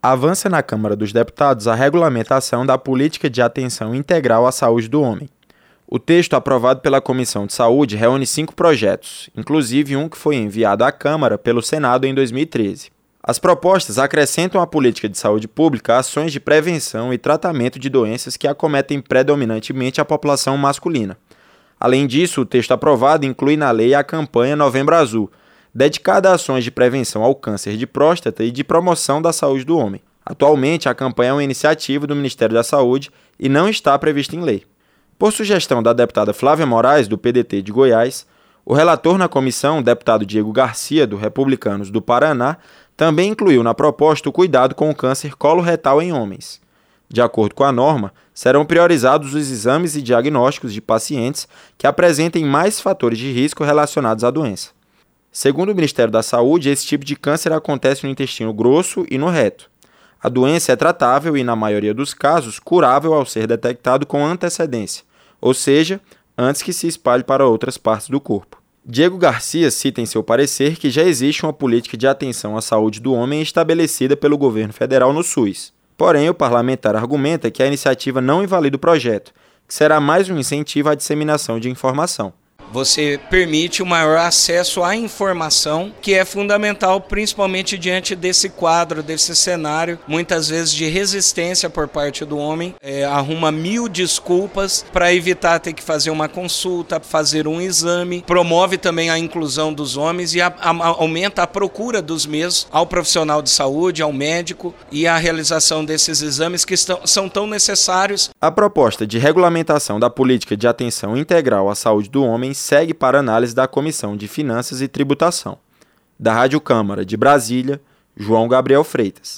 Avança na Câmara dos Deputados a regulamentação da política de atenção integral à saúde do homem. O texto aprovado pela Comissão de Saúde reúne cinco projetos, inclusive um que foi enviado à Câmara pelo Senado em 2013. As propostas acrescentam à política de saúde pública ações de prevenção e tratamento de doenças que acometem predominantemente a população masculina. Além disso, o texto aprovado inclui na lei a campanha Novembro Azul, dedicada a ações de prevenção ao câncer de próstata e de promoção da saúde do homem. Atualmente, a campanha é uma iniciativa do Ministério da Saúde e não está prevista em lei. Por sugestão da deputada Flávia Moraes, do PDT de Goiás, o relator na comissão, o deputado Diego Garcia, do Republicanos do Paraná, também incluiu na proposta o cuidado com o câncer coloretal em homens. De acordo com a norma, serão priorizados os exames e diagnósticos de pacientes que apresentem mais fatores de risco relacionados à doença. Segundo o Ministério da Saúde, esse tipo de câncer acontece no intestino grosso e no reto. A doença é tratável e, na maioria dos casos, curável ao ser detectado com antecedência ou seja, antes que se espalhe para outras partes do corpo. Diego Garcia cita em seu parecer que já existe uma política de atenção à saúde do homem estabelecida pelo governo federal no SUS. Porém, o parlamentar argumenta que a iniciativa não invalida o projeto, que será mais um incentivo à disseminação de informação você permite o maior acesso à informação, que é fundamental principalmente diante desse quadro, desse cenário, muitas vezes de resistência por parte do homem, é, arruma mil desculpas para evitar ter que fazer uma consulta, fazer um exame, promove também a inclusão dos homens e a, a, aumenta a procura dos mesmos ao profissional de saúde, ao médico e a realização desses exames que estão, são tão necessários. A proposta de regulamentação da política de atenção integral à saúde do homem segue para análise da Comissão de Finanças e Tributação. Da Rádio Câmara de Brasília, João Gabriel Freitas.